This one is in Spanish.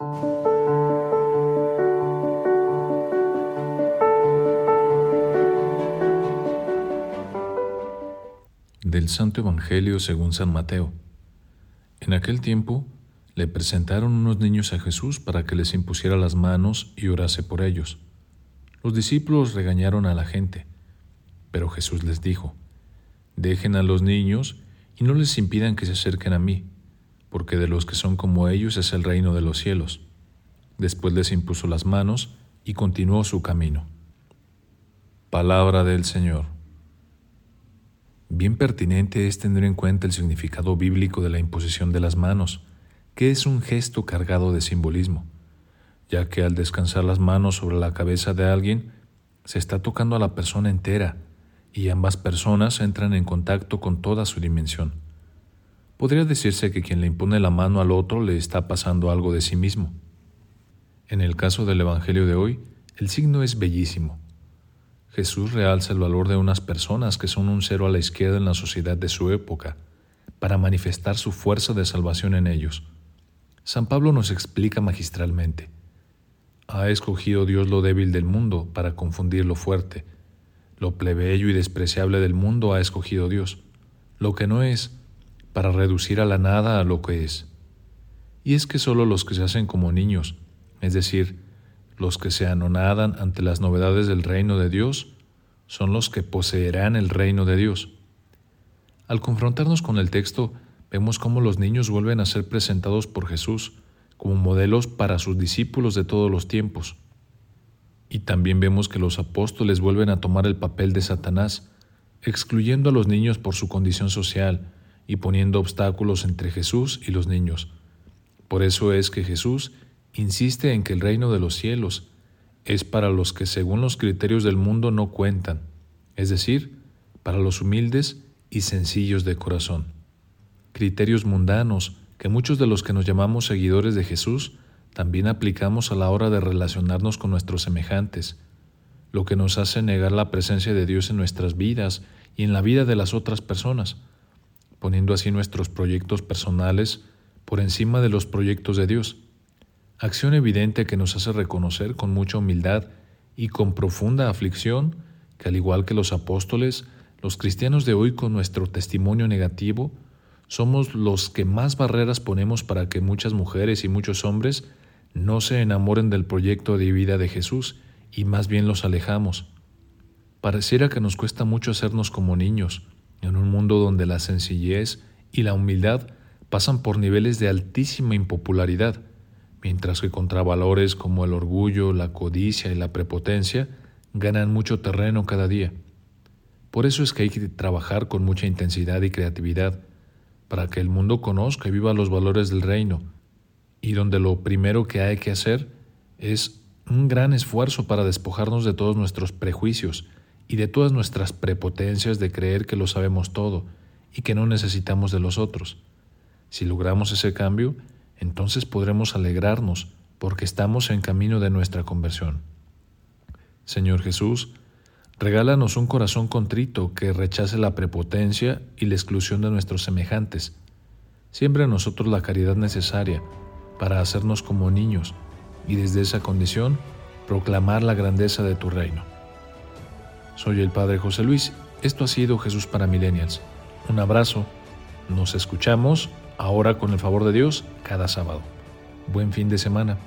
Del Santo Evangelio según San Mateo. En aquel tiempo le presentaron unos niños a Jesús para que les impusiera las manos y orase por ellos. Los discípulos regañaron a la gente, pero Jesús les dijo, Dejen a los niños y no les impidan que se acerquen a mí, porque de los que son como ellos es el reino de los cielos. Después les impuso las manos y continuó su camino. Palabra del Señor. Bien pertinente es tener en cuenta el significado bíblico de la imposición de las manos, que es un gesto cargado de simbolismo, ya que al descansar las manos sobre la cabeza de alguien, se está tocando a la persona entera y ambas personas entran en contacto con toda su dimensión. Podría decirse que quien le impone la mano al otro le está pasando algo de sí mismo. En el caso del Evangelio de hoy, el signo es bellísimo. Jesús realza el valor de unas personas que son un cero a la izquierda en la sociedad de su época, para manifestar su fuerza de salvación en ellos. San Pablo nos explica magistralmente. Ha escogido Dios lo débil del mundo para confundir lo fuerte. Lo plebeyo y despreciable del mundo ha escogido Dios. Lo que no es, para reducir a la nada a lo que es. Y es que solo los que se hacen como niños, es decir, los que se anonadan ante las novedades del reino de Dios, son los que poseerán el reino de Dios. Al confrontarnos con el texto, vemos cómo los niños vuelven a ser presentados por Jesús como modelos para sus discípulos de todos los tiempos. Y también vemos que los apóstoles vuelven a tomar el papel de Satanás, excluyendo a los niños por su condición social y poniendo obstáculos entre Jesús y los niños. Por eso es que Jesús insiste en que el reino de los cielos es para los que según los criterios del mundo no cuentan, es decir, para los humildes y sencillos de corazón criterios mundanos que muchos de los que nos llamamos seguidores de Jesús también aplicamos a la hora de relacionarnos con nuestros semejantes, lo que nos hace negar la presencia de Dios en nuestras vidas y en la vida de las otras personas, poniendo así nuestros proyectos personales por encima de los proyectos de Dios. Acción evidente que nos hace reconocer con mucha humildad y con profunda aflicción que al igual que los apóstoles, los cristianos de hoy con nuestro testimonio negativo, somos los que más barreras ponemos para que muchas mujeres y muchos hombres no se enamoren del proyecto de vida de Jesús y más bien los alejamos. Pareciera que nos cuesta mucho hacernos como niños, en un mundo donde la sencillez y la humildad pasan por niveles de altísima impopularidad, mientras que contravalores como el orgullo, la codicia y la prepotencia ganan mucho terreno cada día. Por eso es que hay que trabajar con mucha intensidad y creatividad, para que el mundo conozca y viva los valores del reino, y donde lo primero que hay que hacer es un gran esfuerzo para despojarnos de todos nuestros prejuicios y de todas nuestras prepotencias de creer que lo sabemos todo y que no necesitamos de los otros. Si logramos ese cambio, entonces podremos alegrarnos porque estamos en camino de nuestra conversión. Señor Jesús, Regálanos un corazón contrito que rechace la prepotencia y la exclusión de nuestros semejantes. Siembra en nosotros la caridad necesaria para hacernos como niños y desde esa condición proclamar la grandeza de tu reino. Soy el Padre José Luis. Esto ha sido Jesús para Millennials. Un abrazo. Nos escuchamos ahora con el favor de Dios cada sábado. Buen fin de semana.